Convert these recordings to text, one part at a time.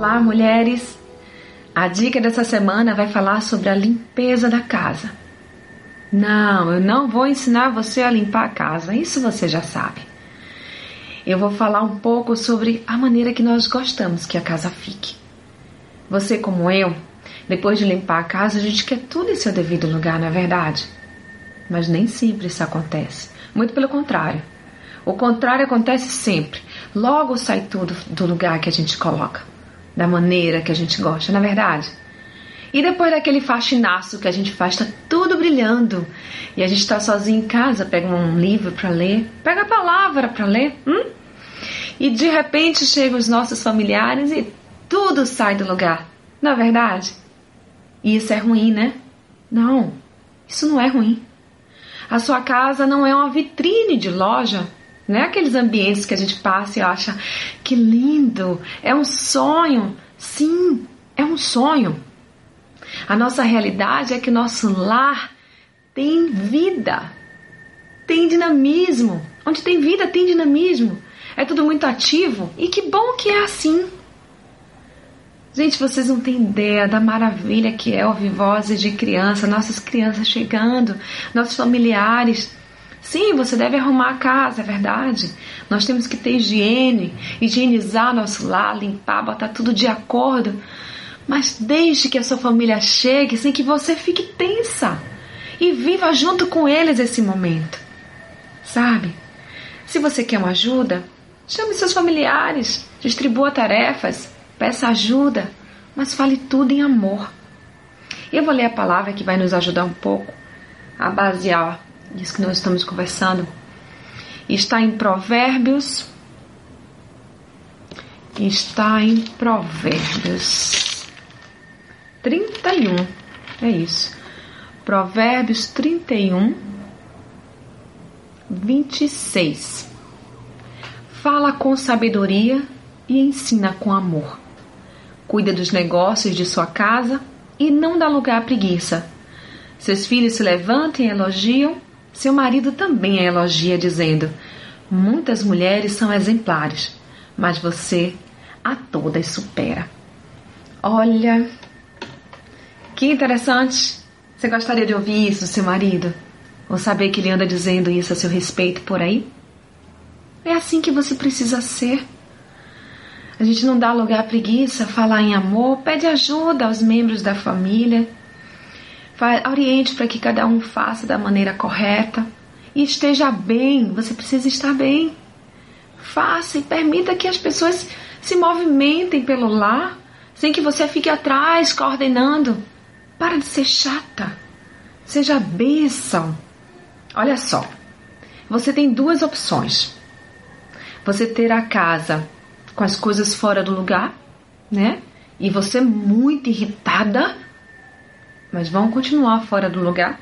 Olá, mulheres! A dica dessa semana vai falar sobre a limpeza da casa. Não, eu não vou ensinar você a limpar a casa, isso você já sabe. Eu vou falar um pouco sobre a maneira que nós gostamos que a casa fique. Você, como eu, depois de limpar a casa, a gente quer tudo em seu devido lugar, não é verdade? Mas nem sempre isso acontece. Muito pelo contrário. O contrário acontece sempre. Logo sai tudo do lugar que a gente coloca da maneira que a gente gosta, na é verdade? E depois daquele faxinaço que a gente faz, tá tudo brilhando. E a gente tá sozinho em casa, pega um livro para ler, pega a palavra para ler, hum? E de repente chegam os nossos familiares e tudo sai do lugar, não é verdade? E isso é ruim, né? Não, isso não é ruim. A sua casa não é uma vitrine de loja não é aqueles ambientes que a gente passa e acha que lindo, é um sonho. Sim, é um sonho. A nossa realidade é que o nosso lar tem vida, tem dinamismo. Onde tem vida, tem dinamismo. É tudo muito ativo e que bom que é assim. Gente, vocês não têm ideia da maravilha que é ouvir vozes de criança, nossas crianças chegando, nossos familiares Sim, você deve arrumar a casa, é verdade. Nós temos que ter higiene, higienizar nosso lar, limpar, botar tudo de acordo. Mas deixe que a sua família chegue sem que você fique tensa e viva junto com eles esse momento. Sabe? Se você quer uma ajuda, chame seus familiares, distribua tarefas, peça ajuda, mas fale tudo em amor. Eu vou ler a palavra que vai nos ajudar um pouco a basear isso que nós estamos conversando, está em Provérbios. Está em Provérbios 31. É isso. Provérbios 31, 26. Fala com sabedoria e ensina com amor. Cuida dos negócios de sua casa e não dá lugar à preguiça. Seus filhos se levantam e elogiam seu marido também a elogia, dizendo: Muitas mulheres são exemplares, mas você a todas supera. Olha, que interessante. Você gostaria de ouvir isso do seu marido? Ou saber que ele anda dizendo isso a seu respeito por aí? É assim que você precisa ser. A gente não dá lugar à preguiça, falar em amor, pede ajuda aos membros da família oriente para que cada um faça da maneira correta e esteja bem. Você precisa estar bem. Faça e permita que as pessoas se movimentem pelo lar sem que você fique atrás coordenando. Para de ser chata. Seja bênção. Olha só. Você tem duas opções. Você ter a casa com as coisas fora do lugar, né? E você muito irritada mas vão continuar fora do lugar.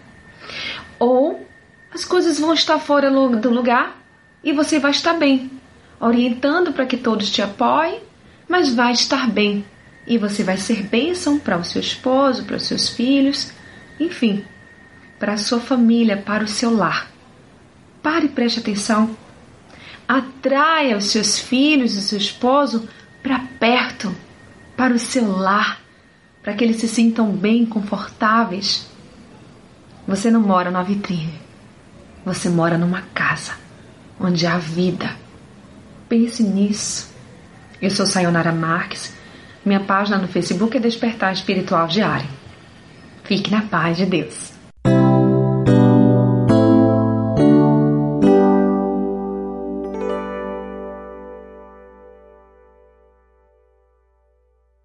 Ou as coisas vão estar fora do lugar e você vai estar bem, orientando para que todos te apoiem, mas vai estar bem. E você vai ser bênção para o seu esposo, para os seus filhos, enfim, para a sua família, para o seu lar. Pare e preste atenção. Atraia os seus filhos e seu esposo para perto, para o seu lar para que eles se sintam bem, confortáveis. Você não mora numa vitrine, você mora numa casa onde há vida. Pense nisso. Eu sou Sayonara Marques. Minha página no Facebook é Despertar Espiritual Diário. Fique na paz de Deus.